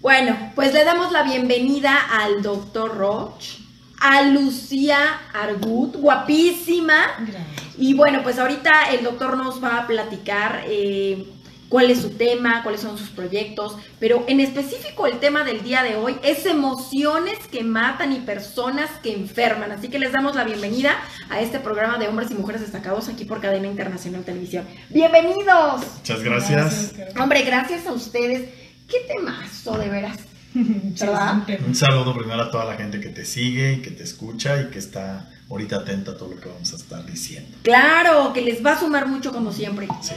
Bueno, pues le damos la bienvenida al doctor Roch, a Lucía Argut, guapísima. Gracias. Y bueno, pues ahorita el doctor nos va a platicar eh, cuál es su tema, cuáles son sus proyectos, pero en específico el tema del día de hoy es emociones que matan y personas que enferman. Así que les damos la bienvenida a este programa de hombres y mujeres destacados aquí por Cadena Internacional Televisión. Bienvenidos. Muchas gracias. Hombre, gracias a ustedes. Qué temazo, de veras. ¿Verdad? Un saludo primero a toda la gente que te sigue y que te escucha y que está ahorita atenta a todo lo que vamos a estar diciendo. Claro, que les va a sumar mucho como siempre. Sí.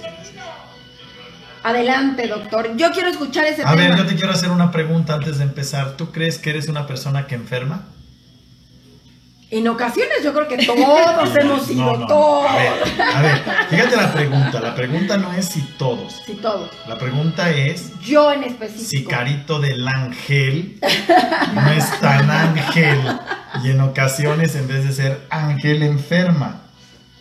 Adelante, doctor. Yo quiero escuchar ese A tema. ver, yo te quiero hacer una pregunta antes de empezar. ¿Tú crees que eres una persona que enferma? En ocasiones yo creo que todos hemos sido No, no, todos. A ver, a ver, fíjate la pregunta. La pregunta no es si todos. Sí, todos. La pregunta es Yo en específico. si Carito del Ángel no es tan ángel y en ocasiones en vez de ser ángel enferma.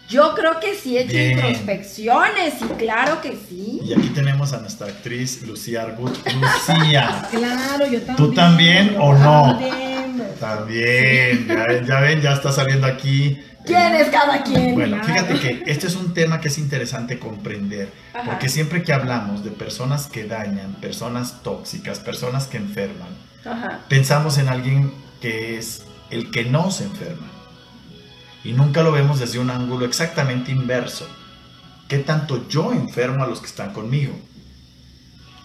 Yo creo que sí he hecho Bien. introspecciones y claro que sí. Y aquí tenemos a nuestra actriz Lucía Argut. Lucía, Claro, yo también. ¿Tú también o no? también. También. Ya, ya ven, ya está saliendo aquí. ¿Quién es cada quien? Bueno, fíjate que este es un tema que es interesante comprender, Ajá. porque siempre que hablamos de personas que dañan, personas tóxicas, personas que enferman, Ajá. pensamos en alguien que es el que no se enferma. Y nunca lo vemos desde un ángulo exactamente inverso. ¿Qué tanto yo enfermo a los que están conmigo?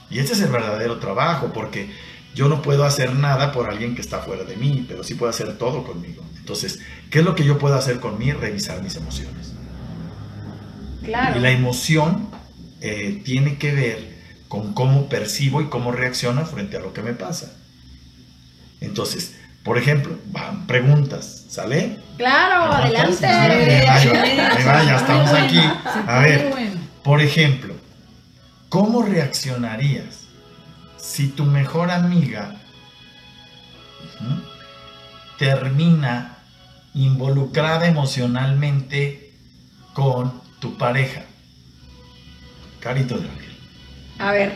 Y ese es el verdadero trabajo, porque yo no puedo hacer nada por alguien que está fuera de mí, pero sí puedo hacer todo conmigo. Entonces, ¿qué es lo que yo puedo hacer con mí? Revisar mis emociones. Claro. Y la emoción eh, tiene que ver con cómo percibo y cómo reacciono frente a lo que me pasa. Entonces, por ejemplo, van preguntas, ¿sale? Claro, Preguntas, adelante. Ahí va, ahí va, ya estamos aquí. A ver, por ejemplo, ¿cómo reaccionarías si tu mejor amiga termina involucrada emocionalmente con tu pareja? Carito de ángel. A ver,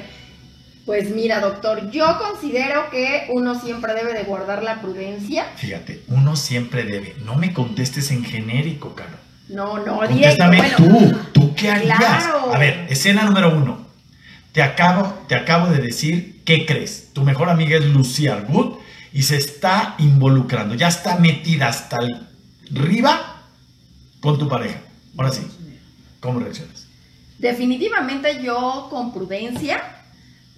pues mira, doctor, yo considero que uno siempre debe de guardar la prudencia. Fíjate, uno siempre debe. No me contestes en genérico, Caro. No, no. Contéstame Bueno, tú. ¿Tú qué harías? Claro. A ver, escena número uno. Te acabo, te acabo de decir, ¿qué crees? Tu mejor amiga es Lucía Argut y se está involucrando. Ya está metida hasta arriba con tu pareja. Ahora sí, ¿cómo reaccionas? definitivamente yo con prudencia.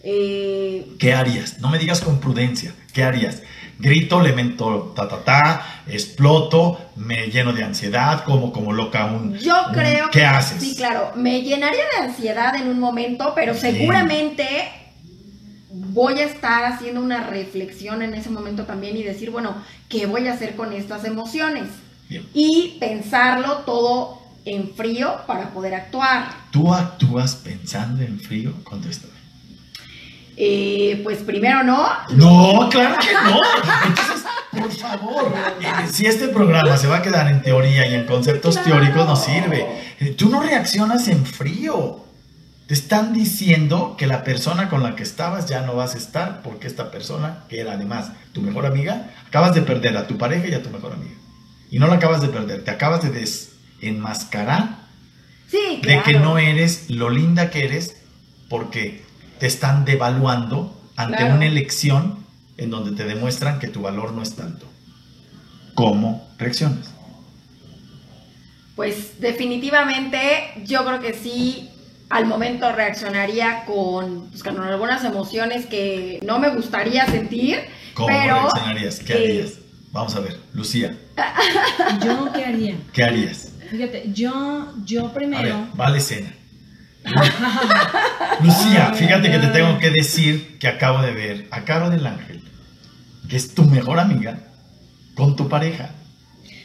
Eh, ¿Qué harías? No me digas con prudencia. ¿Qué harías? Grito, le mento ta ta ta, exploto, me lleno de ansiedad, como como loca un. Yo un- creo ¿Qué que haces? sí, claro, me llenaría de ansiedad en un momento, pero Bien. seguramente voy a estar haciendo una reflexión en ese momento también y decir, bueno, ¿qué voy a hacer con estas emociones? Bien. Y pensarlo todo en frío para poder actuar. ¿Tú actúas pensando en frío? Contéstame. Eh, pues primero no. No, claro que no. Entonces, por favor, eh, si este programa se va a quedar en teoría y en conceptos Claro. teóricos, no sirve. Eh, Tú no reaccionas en frío. Te están diciendo que la persona con la que estabas ya no vas a estar porque esta persona, que era además tu mejor amiga, acabas de perder a tu pareja y a tu mejor amiga. Y no la acabas de perder, te acabas de desenmascarar Sí, de que no eres lo linda que eres porque te están devaluando ante Claro. una elección en donde te demuestran que tu valor no es tanto. ¿Cómo reaccionas? Pues definitivamente yo creo que sí, al momento reaccionaría con, pues, con algunas emociones que no me gustaría sentir, ¿Cómo pero... reaccionarías? ¿Qué eh, harías? Vamos a ver, Lucía, ¿yo qué haría? ¿qué harías? Fíjate, yo, yo A ver, primero. va la escena. Lucía, fíjate que te tengo que decir que acabo de ver a Caro del Ángel, que es tu mejor amiga, con tu pareja.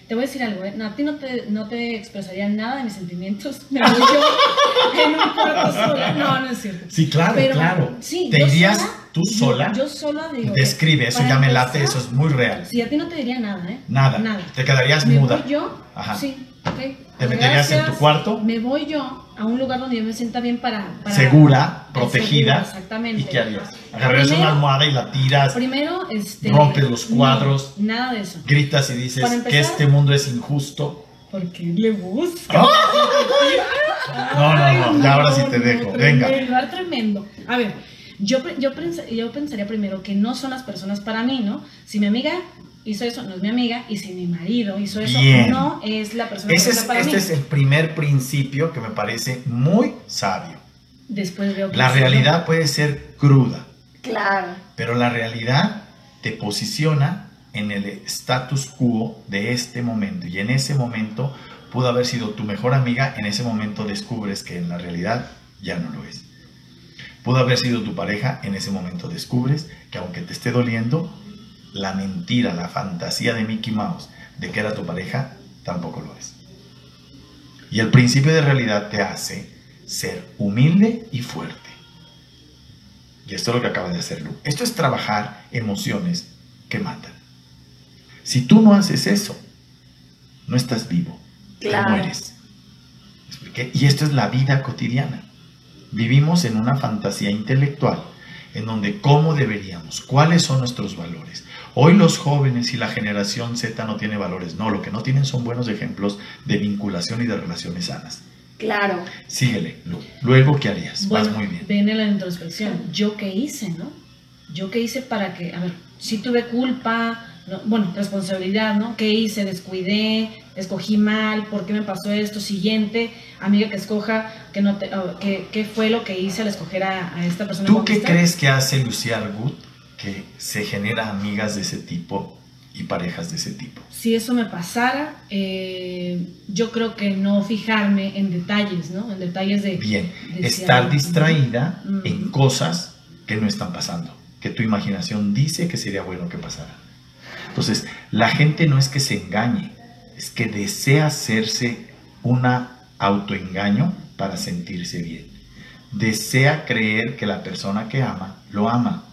Te voy a decir algo, ¿eh? No, a ti no te, no te expresaría nada de mis sentimientos. Me voy yo en un cuarto sola. No, no es cierto. Sí, claro, Pero, claro. sí, ¿Te irías sola- tú sola? Yo, sola digo. Describe, eso ya me late, eso es muy real. Sí, a ti no te diría nada, ¿eh? Nada. Nada. Te quedarías Me muda. voy yo, Ajá. sí, ¿Te meterías en tu cuarto? Me voy yo a un lugar donde yo me sienta bien para... para Segura, Segura, protegida. exactamente. ¿Y qué harías? ¿Agarrarías una almohada y la tiras? Primero, este... Rompes los no, cuadros. nada de eso. Gritas y dices que este mundo es injusto. Porque le gusta. No, no, no, ya ahora sí te dejo. Venga. lugar tremendo. A ver, yo, yo, pens- yo pensaría primero que no son las personas para mí, ¿no? Si mi amiga hizo eso, no es mi amiga. Y si mi marido hizo eso, Bien. no es la persona Ese es, correcta para este mí. es el primer principio que me parece muy sabio. Después veo que La realidad puede ser cruda, Claro. pero la realidad te posiciona en el status quo de este momento. Y en ese momento pudo haber sido tu mejor amiga, en ese momento descubres que en la realidad ya no lo es. Pudo haber sido tu pareja, en ese momento descubres que aunque te esté doliendo, la mentira, la fantasía de Mickey Mouse de que era tu pareja, tampoco lo es. Y el principio de realidad te hace ser humilde y fuerte. Y esto es lo que acabas de hacer, Lu. Esto es trabajar emociones que matan. Si tú no haces eso, no estás vivo, te Claro. mueres. ¿Me expliqué? Y esto es la vida cotidiana. Vivimos en una fantasía intelectual en donde cómo deberíamos, cuáles son nuestros valores. Hoy los jóvenes y la generación Z no tiene valores, no, lo que no tienen son buenos ejemplos de vinculación y de relaciones sanas. Claro. Síguele, Lu. Luego, ¿qué harías? Vas Bueno, muy bien. viene la introspección. ¿Yo qué hice, no? ¿Yo qué hice para que, a ver, si tuve culpa, no, bueno, responsabilidad, ¿no? ¿Qué hice? Descuidé, escogí mal, ¿por qué me pasó esto? Siguiente, amiga que escoja, que no te, oh, ¿qué, qué fue lo que hice al escoger a, a esta persona? ¿Tú qué crees que hace Lucía Argut que se genera amigas de ese tipo y parejas de ese tipo? Si eso me pasara, eh, yo creo que no fijarme en detalles, ¿no? En detalles de... Bien, de estar si- distraída en cosas que no están pasando, que tu imaginación dice que sería bueno que pasara. Entonces, la gente no es que se engañe, es que desea hacerse un autoengaño para sentirse bien. Desea creer que la persona que ama lo ama,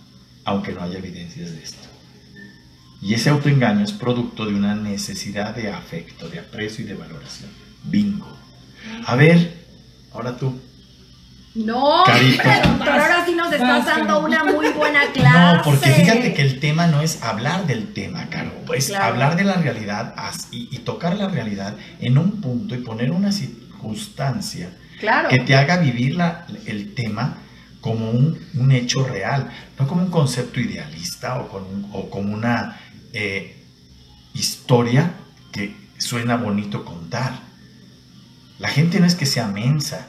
aunque no haya evidencias de esto. Y ese autoengaño es producto de una necesidad de afecto, de aprecio y de valoración. Bingo. A ver, ahora tú. No, Carito. pero, pero ahora sí nos estás dando una muy buena clase. No, porque fíjate que el tema no es hablar del tema, Caro, es Claro. hablar de la realidad y, y tocar la realidad en un punto y poner una circunstancia Claro. que te haga vivir la- el tema como un, un hecho real, no como un concepto idealista o, con o como una eh, historia que suena bonito contar. La gente no es que sea mensa,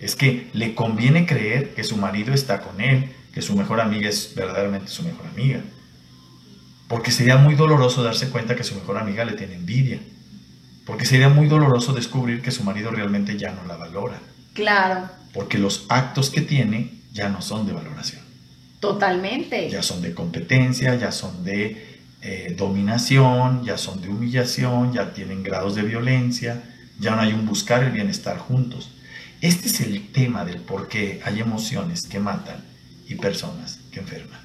es que le conviene creer que su marido está con él, que su mejor amiga es verdaderamente su mejor amiga. Porque sería muy doloroso darse cuenta que su mejor amiga le tiene envidia. Porque sería muy doloroso descubrir que su marido realmente ya no la valora. Claro, Porque los actos que tiene ya no son de valoración. totalmente. Ya son de competencia, ya son de eh, dominación, ya son de humillación, ya tienen grados de violencia, ya no hay un buscar el bienestar juntos. Este es el tema del por qué hay emociones que matan y personas que enferman.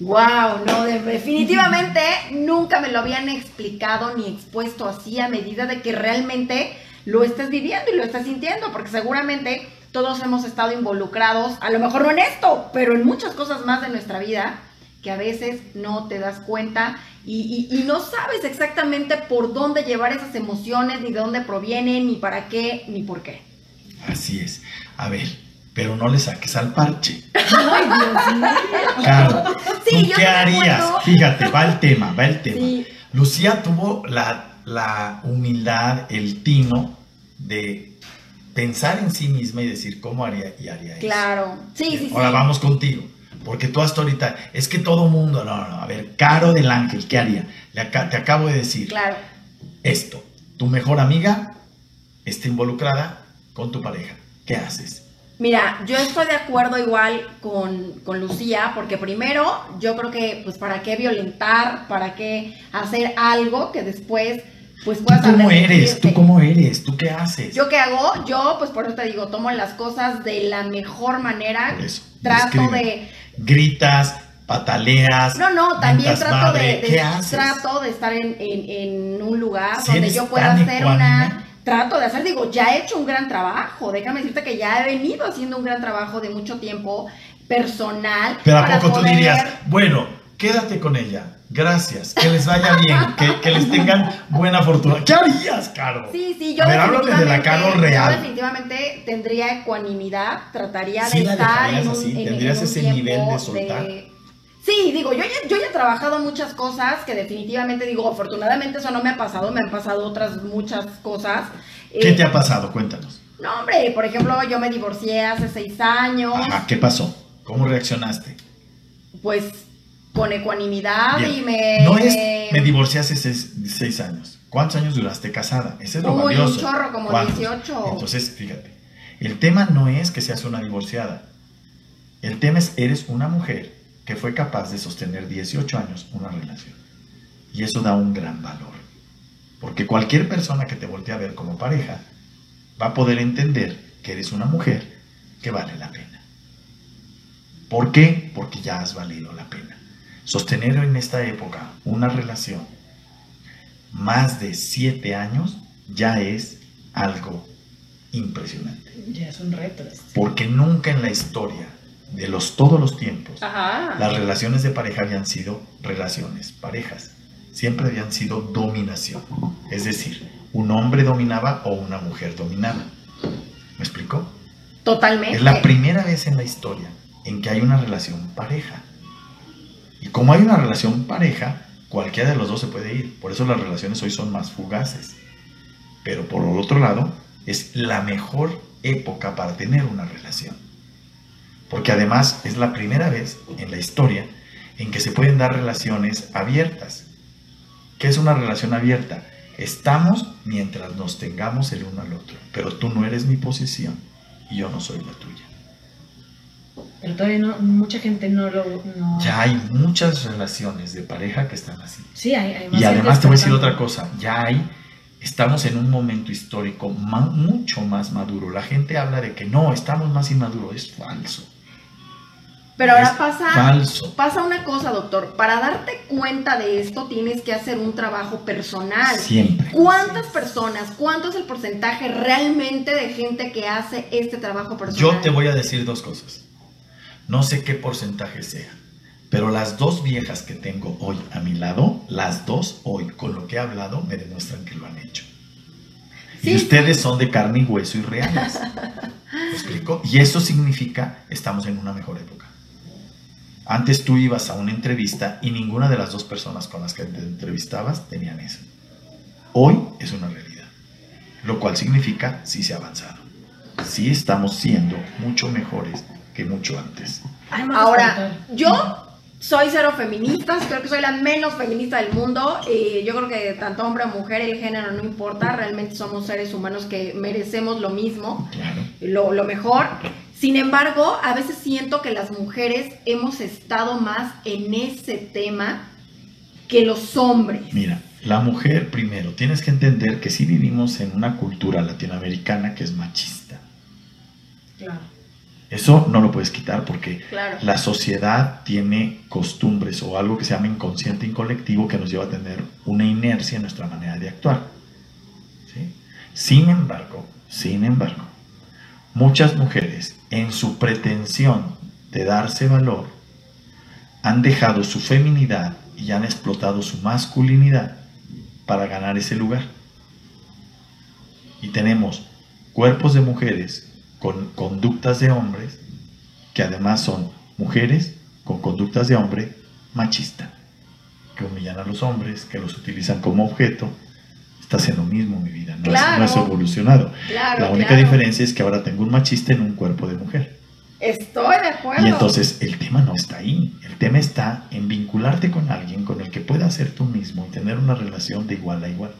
Wow, no, de- definitivamente nunca me lo habían explicado ni expuesto así a medida de que realmente lo estás viviendo y lo estás sintiendo, porque seguramente todos hemos estado involucrados, a lo mejor no en esto, pero en muchas cosas más de nuestra vida que a veces no te das cuenta y, y- y no sabes exactamente por dónde llevar esas emociones, ni de dónde provienen, ni para qué, ni por qué. Así es. A ver, pero no le saques al parche. Ay, Dios mío. Claro. Sí, ¿Tú yo qué harías? acuerdo. Fíjate, va el tema, va el tema. Sí, Lucía tuvo la, la humildad, el tino de pensar en sí misma y decir cómo haría y haría eso. claro. Sí, sí, sí. Ahora vamos contigo. Porque tú hasta ahorita, es que todo mundo, no, no, a ver, Caro del Ángel, ¿qué haría? Le te acabo de decir Claro. esto. Tu mejor amiga está involucrada con tu pareja. ¿Qué haces? Mira, yo estoy de acuerdo igual con, con Lucía, porque primero yo creo que, pues, ¿para qué violentar? ¿Para qué hacer algo que después, pues, ¿Tú cómo eres? ¿Tú cómo eres? ¿Tú qué haces? ¿Yo qué hago? Yo, pues, por eso te digo, tomo las cosas de la mejor manera. Eso, Trato describe. de... Gritas, pataleas. No, no, también trato madre, de, trato de estar en, en- en un lugar Si donde yo pueda hacer una trato de hacer, digo, ya he hecho un gran trabajo, déjame decirte que ya he venido haciendo un gran trabajo de mucho tiempo personal. Pero a para poco tú dirías, bueno, quédate con ella. Gracias, que les vaya bien, que, que les tengan buena fortuna. ¿Qué harías, Caro? Sí, sí, yo ver, háblame de la Caro yo real. definitivamente tendría ecuanimidad, trataría Sí de estar en un, así, en- ¿tendrías en un ese nivel de soltar? Sí, digo, yo ya, yo ya he trabajado muchas cosas que definitivamente digo, afortunadamente eso no me ha pasado, me han pasado otras muchas cosas. ¿Qué Eh, te ha pasado? Cuéntanos. No, hombre, por ejemplo, yo me divorcié hace seis años, Ajá, ¿qué pasó? ¿Cómo reaccionaste? pues con ecuanimidad Bien. y me... No es, me divorcié hace seis, seis años. ¿Cuántos años duraste casada? Ese es lo Uy, un valioso. chorro, como ¿Cuántos? 18. Entonces, fíjate, el tema no es que seas una divorciada. El tema es, eres una mujer que fue capaz de sostener 18 años una relación. Y eso da un gran valor. Porque cualquier persona que te voltee a ver como pareja va a poder entender que eres una mujer que vale la pena. ¿Por qué? Porque ya has valido la pena. Sostener en esta época una relación más de 7 años ya es algo impresionante. Ya es un reto. Porque nunca en la historia de los todos los tiempos Ajá. las relaciones de pareja habían sido relaciones parejas. Siempre habían sido dominación. Es decir, un hombre dominaba o una mujer dominaba. ¿Me explico? Totalmente. Es la primera vez en la historia en que hay una relación pareja. Como hay una relación pareja, cualquiera de los dos se puede ir. Por eso las relaciones hoy son más fugaces. Pero por el otro lado, es la mejor época para tener una relación. Porque además es la primera vez en la historia en que se pueden dar relaciones abiertas. ¿Qué es una relación abierta? Estamos mientras nos tengamos el uno al otro, pero tú no eres mi posición y yo no soy la tuya. Pero todavía no, mucha gente no lo... No... Ya hay muchas relaciones de pareja que están así. Sí, hay, hay más Y además te voy a decir otra cosa, ya hay, estamos en un momento histórico mucho más maduro. La gente habla de que no, estamos más inmaduros, es falso. Pero ahora Es pasa, falso. pasa una cosa, doctor. Para darte cuenta de esto tienes que hacer un trabajo personal. Siempre. ¿Cuántas personas, cuánto es el porcentaje realmente de gente que hace este trabajo personal? Yo te voy a decir dos cosas. No sé qué porcentaje sea, pero las dos viejas que tengo hoy a mi lado, las dos hoy, con lo que he hablado, me demuestran que lo han hecho. Sí, y ustedes son de carne y hueso y reales. ¿Me explico? Y eso significa estamos en una mejor época. Antes tú ibas a una entrevista y ninguna de las dos personas con las que te entrevistabas tenían eso. Hoy es una realidad. Lo cual significa sí se ha avanzado. Sí estamos siendo mucho mejores que mucho antes. Ahora, yo soy cero feminista, creo que soy la menos feminista del mundo. Y yo creo que tanto hombre o mujer, el género no importa, realmente somos seres humanos que merecemos lo mismo. Claro. lo, lo mejor. Sin embargo, a veces siento que las mujeres hemos estado más en ese tema que los hombres. Mira, la mujer primero, tienes que entender que sí vivimos en una cultura latinoamericana que es machista. Claro. Eso no lo puedes quitar porque Claro. la sociedad tiene costumbres o algo que se llama inconsciente y colectivo que nos lleva a tener una inercia en nuestra manera de actuar. ¿sí? Sin embargo, sin embargo, muchas mujeres en su pretensión de darse valor han dejado su feminidad y han explotado su masculinidad para ganar ese lugar. Y tenemos cuerpos de mujeres con conductas de hombres que además son mujeres con conductas de hombre machista, que humillan a los hombres, que los utilizan como objeto. Estás en lo mismo, mi vida, no, es- no es evolucionado. Claro, La única claro. diferencia es que ahora tengo un machista en un cuerpo de mujer. Estoy de acuerdo. Y entonces el tema no está ahí. El tema está en vincularte con alguien con el que puedas ser tú mismo y tener una relación de igual a igual.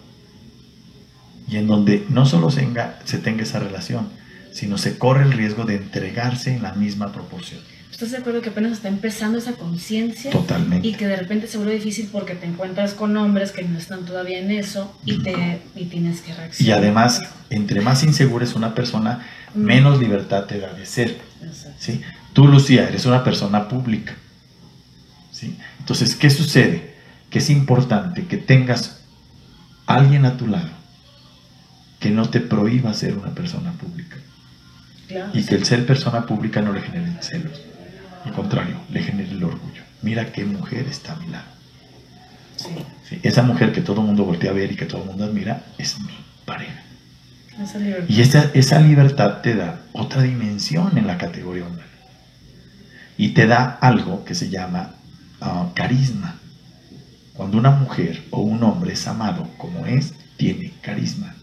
Y en donde no solo se tenga, se tenga esa relación, sino se corre el riesgo de entregarse en la misma proporción. ¿Estás de acuerdo que apenas está empezando esa conciencia? Totalmente. Y que de repente se vuelve difícil porque te encuentras con hombres que no están todavía en eso y, te, y tienes que Y reaccionar. además, entre más insegura es una persona, menos libertad te da de ser. Exacto. ¿sí? Tú, Lucía, eres una persona pública. ¿sí? Entonces, ¿qué sucede? Que es importante que tengas alguien a tu lado que no te prohíba ser una persona pública. Claro. Y que el ser persona pública no le genere celos. Al contrario, le genere el orgullo. Mira qué mujer está a mi lado. Sí. Sí, esa mujer que todo el mundo voltea a ver y que todo el mundo admira es mi pareja. Esa. Y esa, esa libertad te da otra dimensión en la categoría humana. Y te da algo que se llama ah, carisma. Cuando una mujer o un hombre es amado como es, tiene carisma.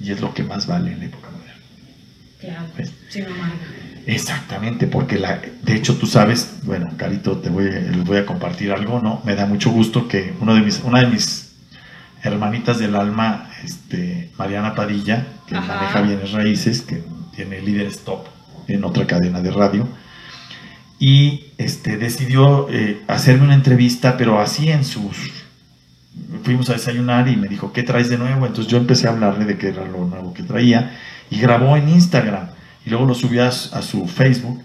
Y es lo que más vale en la época. Claro. Amarga. Exactamente, porque la, de hecho tú sabes, bueno, Carito, te voy, les voy a compartir algo, ¿no? Me da mucho gusto que uno de mis, una de mis hermanitas del alma, este, Mariana Padilla, que Ajá. maneja bienes raíces, que tiene líderes top en otra cadena de radio, y este, decidió eh, hacerme una entrevista, pero así en sus... Fuimos a desayunar y me dijo, ¿qué traes de nuevo? Entonces yo empecé a hablarle de qué era lo nuevo que traía y grabó en Instagram y luego lo subió a, su- Facebook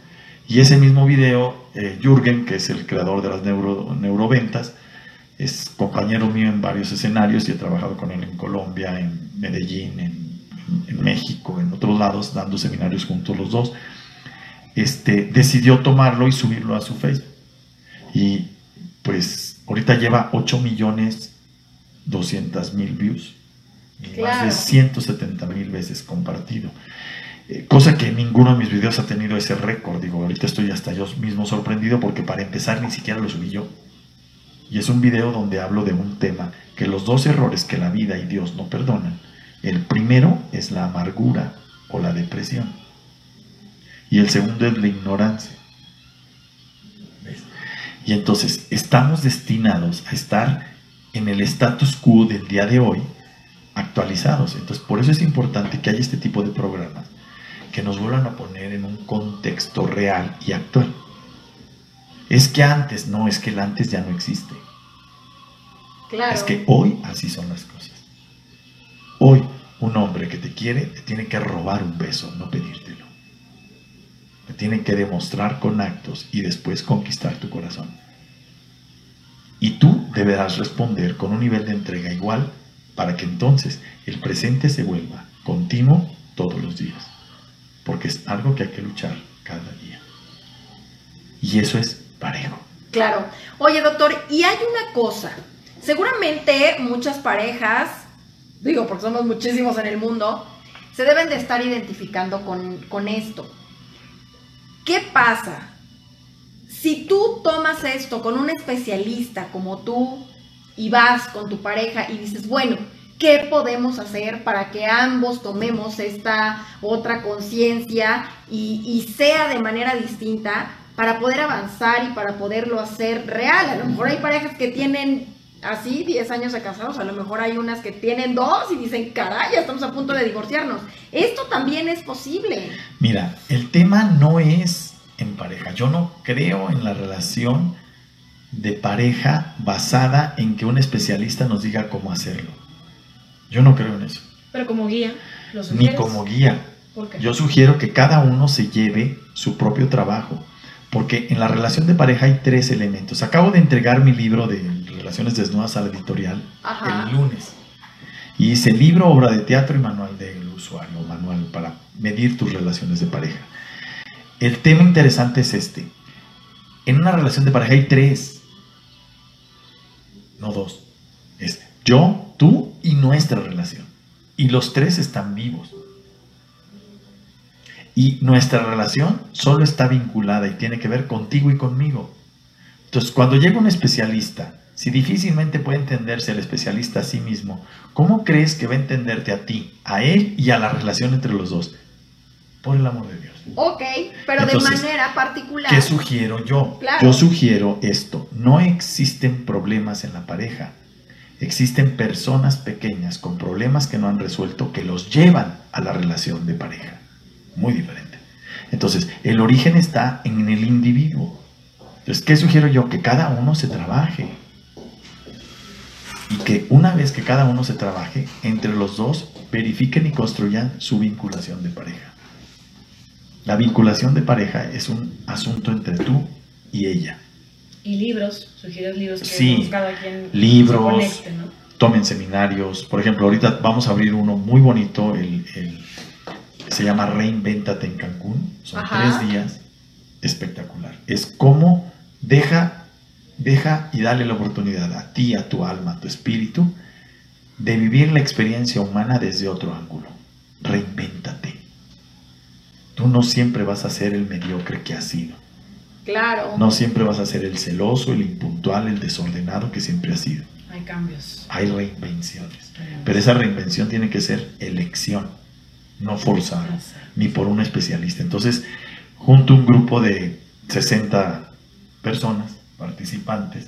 y ese mismo video, eh, Jürgen, que es el creador de las neuro, neuroventas, es compañero mío en varios escenarios y he trabajado con él en Colombia, en Medellín, en, en México, en otros lados, dando seminarios juntos los dos. Este, decidió tomarlo y subirlo a su Facebook. Y pues ahorita lleva 8 millones 200 mil views y más de 170 mil veces compartido. Eh, cosa que ninguno de mis videos ha tenido ese récord. Digo, ahorita estoy hasta yo mismo sorprendido porque para empezar ni siquiera lo subí yo. Y es un video donde hablo de un tema que los dos errores que la vida y Dios no perdonan. El primero es la amargura o la depresión. Y el segundo es la ignorancia. ¿Ves? Y entonces estamos destinados a estar en el status quo del día de hoy actualizados. Entonces por eso es importante que haya este tipo de programas que nos vuelvan a poner en un contexto real y actual. Es que antes, no, es que el antes ya no existe. Claro. Es que hoy así son las cosas. Hoy un hombre que te quiere te tiene que robar un beso, no pedírtelo. Te tiene que demostrar con actos y después conquistar tu corazón. Y tú deberás responder con un nivel de entrega igual para que entonces el presente se vuelva continuo todos los días. Porque es algo que hay que luchar cada día. Y eso es parejo. Claro. Oye, doctor, y hay una cosa. Seguramente muchas parejas, digo, porque somos muchísimos en el mundo, se deben de estar identificando con, con esto. ¿Qué pasa? Si tú tomas esto con un especialista como tú y vas con tu pareja y dices, bueno, ¿qué podemos hacer para que ambos tomemos esta otra conciencia y, sea de manera distinta para poder avanzar y para poderlo hacer real? A lo mejor hay parejas que tienen así 10 años de casados, a lo mejor hay unas que tienen dos y dicen, caray, estamos a punto de divorciarnos. Esto también es posible. Mira, el tema no es en pareja. Yo no creo en la relación de pareja basada en que un especialista nos diga cómo hacerlo. Yo no creo en eso. Pero como guía, lo Ni como guía. ¿Por qué? Yo sugiero que cada uno se lleve su propio trabajo. Porque en la relación de pareja hay tres elementos. Acabo de entregar mi libro de Relaciones Desnudas a la editorial Ajá. el lunes. Y hice libro, obra de teatro y manual del usuario, manual para medir tus relaciones de pareja. El tema interesante es este. En una relación de pareja hay tres, no dos. Es yo, tú y nuestra relación. Y los tres están vivos. Y nuestra relación solo está vinculada y tiene que ver contigo y conmigo. Entonces, cuando llega un especialista, si difícilmente puede entenderse el especialista a sí mismo, ¿cómo crees que va a entenderte a ti, a él y a la relación entre los dos? Por el amor de Dios. Ok, pero Entonces, de manera particular. ¿Qué sugiero yo? Claro. Yo sugiero esto. No existen problemas en la pareja. Existen personas pequeñas con problemas que no han resuelto que los llevan a la relación de pareja. Muy diferente. Entonces, el origen está en el individuo. Entonces, ¿qué sugiero yo? Que cada uno se trabaje. Y que una vez que cada uno se trabaje, entre los dos verifiquen y construyan su vinculación de pareja. La vinculación de pareja es un asunto entre tú y ella. Y libros, sugieres libros que Sí, cada quien libros, se conecte, ¿no? tomen seminarios. Por ejemplo, ahorita vamos a abrir uno muy bonito, el, el- se llama Reinventate en Cancún. Son Ajá. tres días. Espectacular. Es como deja, deja y dale la oportunidad a ti, a tu alma, a tu espíritu, de vivir la experiencia humana desde otro ángulo. Reinvéntate. Tú no siempre vas a ser el mediocre que has sido. Claro. No siempre vas a ser el celoso, el impuntual, el desordenado que siempre has sido. Hay cambios. Hay reinvenciones. Pero esa reinvención tiene que ser elección, no forzada, ni por un especialista. Entonces, junto a un grupo de 60 personas, participantes,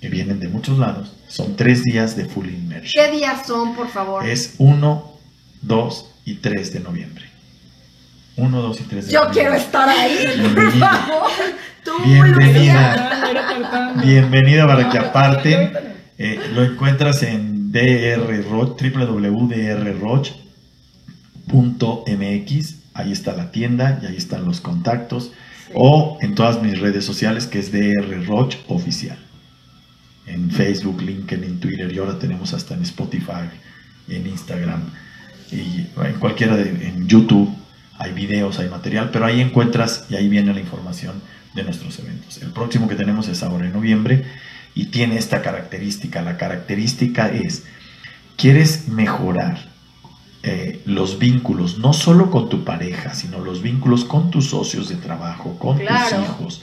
que vienen de muchos lados, son tres días de full immersion. ¿Qué días son, por favor? Es 1, 2 y 3 de noviembre. 1, 2 y 3 de Yo quiero estar ahí, por favor. Tú, Bienvenida. Bienvenida para que aparten. Eh, lo encuentras en drroch, www.drroch.mx. Ahí está la tienda y ahí están los contactos. O en todas mis redes sociales, que es drroch oficial. En Facebook, LinkedIn, Twitter y ahora tenemos hasta en Spotify en Instagram y en cualquiera de en YouTube. Hay videos, hay material, pero ahí encuentras y ahí viene la información de nuestros eventos. El próximo que tenemos es ahora en noviembre y tiene esta característica. La característica es, quieres mejorar eh, los vínculos, no solo con tu pareja, sino los vínculos con tus socios de trabajo, con Claro. tus hijos,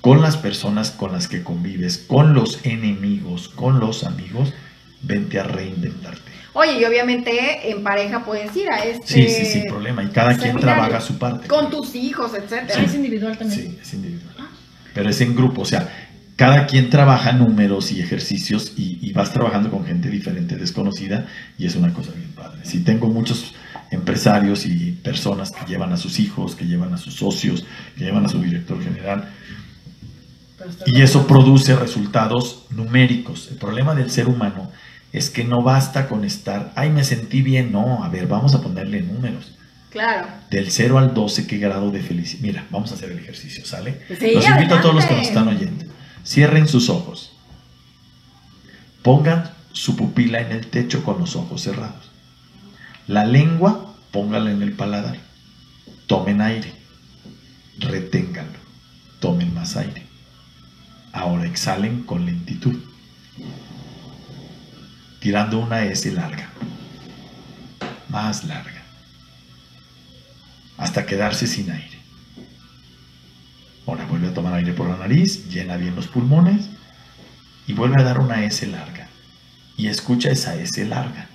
con las personas con las que convives, con los enemigos, con los amigos, vente a reinventarte. Oye, y obviamente en pareja puedes ir a este. Sí, sí, sin problema. Y cada quien trabaja su parte. Con tus hijos, etcétera. es individual también. Sí, es individual. Pero es en grupo, o sea, cada quien trabaja números y ejercicios y, y vas trabajando con gente diferente, desconocida, y es una cosa bien padre. Si tengo muchos empresarios y personas que llevan a sus hijos, que llevan a sus socios, que llevan a su director general, y eso produce resultados numéricos. El problema del ser humano es que no basta con estar, ay, me sentí bien, no, a ver, vamos a ponerle números. Claro. Del 0 al 12, ¿qué grado de felicidad? Mira, vamos a hacer el ejercicio, ¿sale? Sí, los invito a todos los que nos están oyendo. Cierren sus ojos. Pongan su pupila en el techo con los ojos cerrados. La lengua, póngala en el paladar. Tomen aire. Reténganlo. Tomen más aire. Ahora exhalen con lentitud. Tirando una S larga. Más larga hasta quedarse sin aire. Ahora vuelve a tomar aire por la nariz, llena bien los pulmones y vuelve a dar una S larga. Y escucha esa S larga.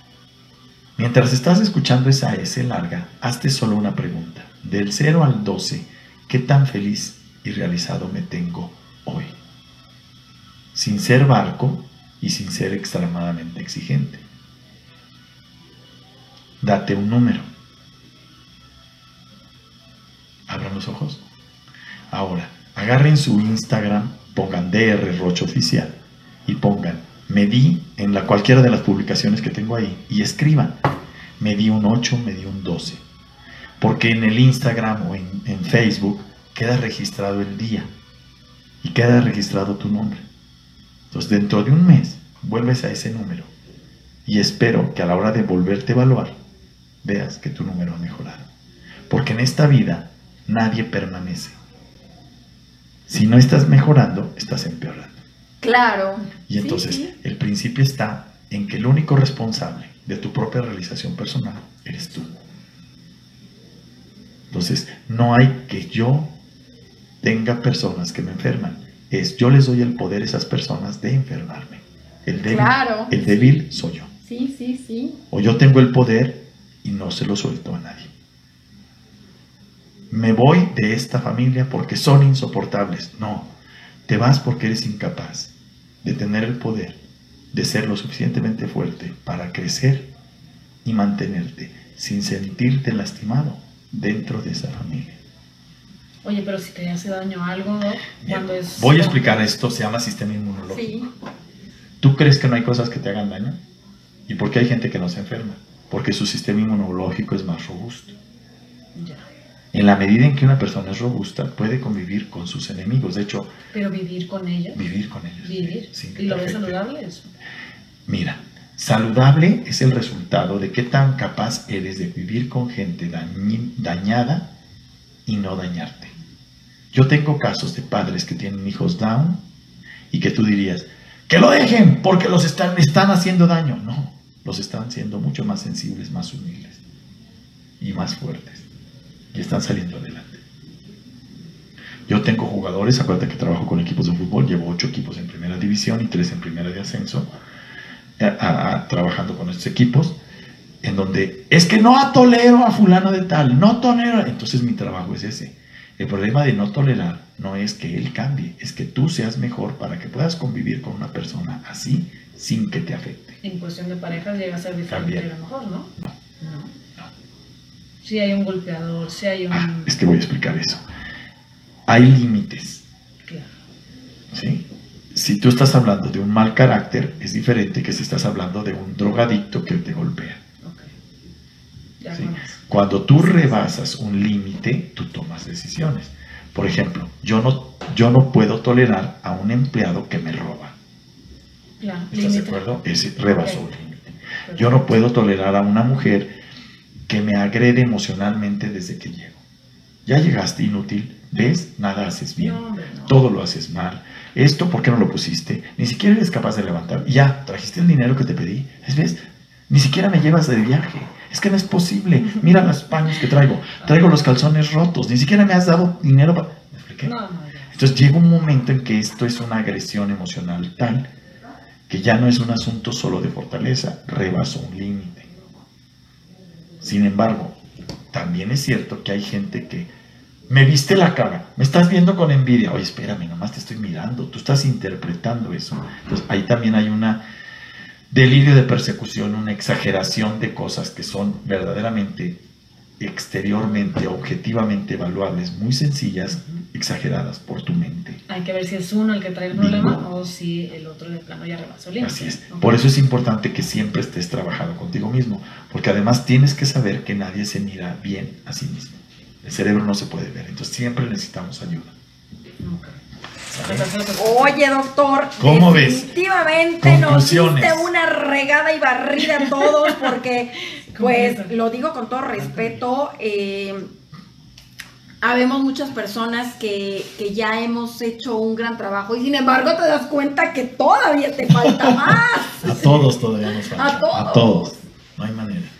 Mientras estás escuchando esa S larga, hazte solo una pregunta. Del 0 al 12, ¿qué tan feliz y realizado me tengo hoy? Sin ser barco y sin ser extremadamente exigente. Date un número. Abran los ojos. Ahora, agarren su Instagram, pongan DR Roche Oficial y pongan me di en la cualquiera de las publicaciones que tengo ahí y escriban me di un 8, me di un 12. Porque en el Instagram o en, en Facebook queda registrado el día y queda registrado tu nombre. Entonces, dentro de un mes, vuelves a ese número y espero que a la hora de volverte a evaluar, veas que tu número ha mejorado. Porque en esta vida nadie permanece. Si no estás mejorando, estás empeorando. Claro. Y Sí, entonces sí. el principio está en que el único responsable de tu propia realización personal eres tú. Entonces, no hay que yo tenga personas que me enferman. Es yo les doy el poder a esas personas de enfermarme. El débil, Claro. el débil soy yo. Sí, sí, sí. O yo tengo el poder y no se lo suelto a nadie. Me voy de esta familia porque son insoportables. No, te vas porque eres incapaz de tener el poder de ser lo suficientemente fuerte para crecer y mantenerte sin sentirte lastimado dentro de esa familia. Oye, pero si te hace daño algo, ¿no? cuando es... Voy a explicar esto, se llama sistema inmunológico. Sí. ¿Tú crees que no hay cosas que te hagan daño? ¿Y por qué hay gente que no se enferma? Porque su sistema inmunológico es más robusto. Ya. En la medida en que una persona es robusta, puede convivir con sus enemigos. De hecho, Pero vivir con ellos. vivir con ellos. Vivir. sin que ¿Y lo ves saludable eso? Mira, Saludable es el resultado de qué tan capaz eres de vivir con gente dañada y no dañarte. Yo tengo casos de padres que tienen hijos down y que tú dirías, que lo dejen porque los están, están haciendo daño. No, los están siendo mucho más sensibles, más humildes y más fuertes. Y están saliendo adelante. Yo tengo jugadores, acuérdate que trabajo con equipos de fútbol, llevo ocho equipos en primera división y tres en primera de ascenso, a- trabajando con estos equipos, en donde es que no tolero a fulano de tal, no tolero. Entonces mi trabajo es ese. El problema de no tolerar no es que él cambie, es que tú seas mejor para que puedas convivir con una persona así sin que te afecte. En cuestión de parejas llega a ser diferente También. a lo mejor, ¿no? No. No. Si hay un golpeador, si hay un... Ah, es que voy a explicar eso. Hay límites. Claro. ¿sí? Si tú estás hablando de un mal carácter, es diferente que si estás hablando de un drogadicto que te golpea. Ok. Ya Sí. Cuando tú rebasas un límite, tú tomas decisiones. Por ejemplo, yo no, yo no puedo tolerar a un empleado que me roba. Claro. ¿Estás de acuerdo? Ese rebasó Ok. un límite. Yo no puedo tolerar a una mujer que me agrede emocionalmente desde que llego. Ya llegaste inútil, ¿ves? Nada haces bien. No, hombre, no. Todo lo haces mal. Esto, ¿por qué no lo pusiste? Ni siquiera eres capaz de levantar. Ya, trajiste el dinero que te pedí. ¿Es ¿Ves? Ni siquiera me llevas de viaje. Es que no es posible. Mira los paños que traigo. Traigo los calzones rotos. Ni siquiera me has dado dinero para... ¿Me expliqué? No, no, ya. Entonces llega un momento en que esto es una agresión emocional tal que ya no es un asunto solo de fortaleza, rebasó un límite. Sin embargo, también es cierto que hay gente que me viste la cara, me estás viendo con envidia, oye, espérame, nomás te estoy mirando, tú estás interpretando eso. Entonces ahí también hay una delirio de persecución, una exageración de cosas que son verdaderamente exteriormente, objetivamente evaluables, muy sencillas, exageradas por tu mente. Hay que ver si es uno el que trae el problema o si el otro de plano ya rebasó el límite. Así es. Por eso es importante que siempre estés trabajando contigo mismo, porque además tienes que saber que nadie se mira bien a sí mismo. El cerebro no se puede ver, entonces siempre necesitamos ayuda. Ok. ¿sale? Perfecto. Oye, doctor, ¿Cómo ves? definitivamente nos Conclusiones. diste y barrida a todos porque, pues, lo digo con todo respeto, eh, habemos muchas personas que, que ya hemos hecho un gran trabajo y sin embargo te das cuenta que todavía te falta más. A todos todavía nos falta. A todos. A todos. No hay manera.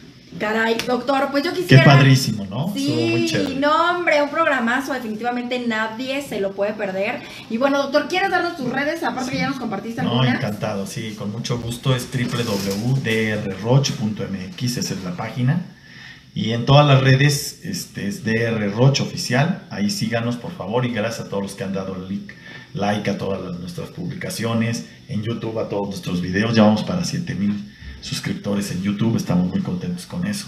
Caray, doctor, pues yo Qué quisiera... padrísimo, ¿no? Muy Sí, chévere. no, hombre, un programazo, definitivamente nadie se lo puede perder. Y bueno, doctor, ¿quieres darnos tus redes? Aparte que ya nos compartiste No, algunas. encantado, sí, con mucho gusto. Es www.drroch.mx, esa es la página. Y en todas las redes este, es drroch oficial. Ahí síganos, por favor. Y gracias a todos los que han dado like, like a todas las- nuestras publicaciones. En YouTube, a todos nuestros videos. Ya vamos para 7000 suscriptores en YouTube. Estamos muy contentos con eso.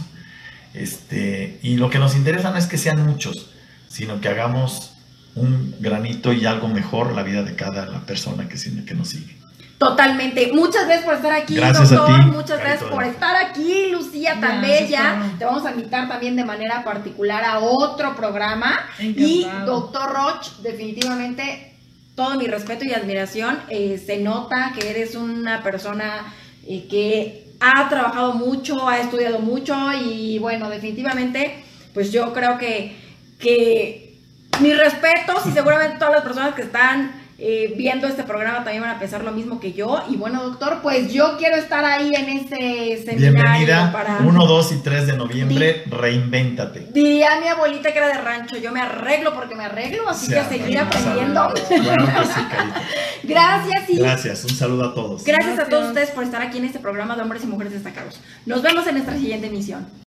Este, y lo que nos interesa no es que sean muchos, sino que hagamos un granito y algo mejor la vida de cada la persona que, que nos sigue. Totalmente. Muchas gracias por estar aquí, Gracias a doctor. ti, Muchas gracias por estar aquí, Lucía tan Gracias, bella. Te vamos a invitar también de manera particular a otro programa. Y doctor Roch, definitivamente todo mi respeto y admiración. Eh, se nota que eres una persona eh, que ha trabajado mucho, ha estudiado mucho y bueno, definitivamente, pues yo creo que, que mis respetos y seguramente todas las personas que están eh, viendo este programa también van a pensar lo mismo que yo. Y bueno, doctor, pues yo quiero estar ahí en ese seminario Bienvenida, para... 1, 2 y 3 de noviembre, reinvéntate. Diría mi abuelita que era de rancho, yo me arreglo porque me arreglo, así que a seguir bueno, aprendiendo. Sí, Carito. Gracias y Gracias, un saludo a todos. gracias a todos ustedes por estar aquí en este programa de hombres y mujeres destacados. Nos vemos en nuestra siguiente emisión.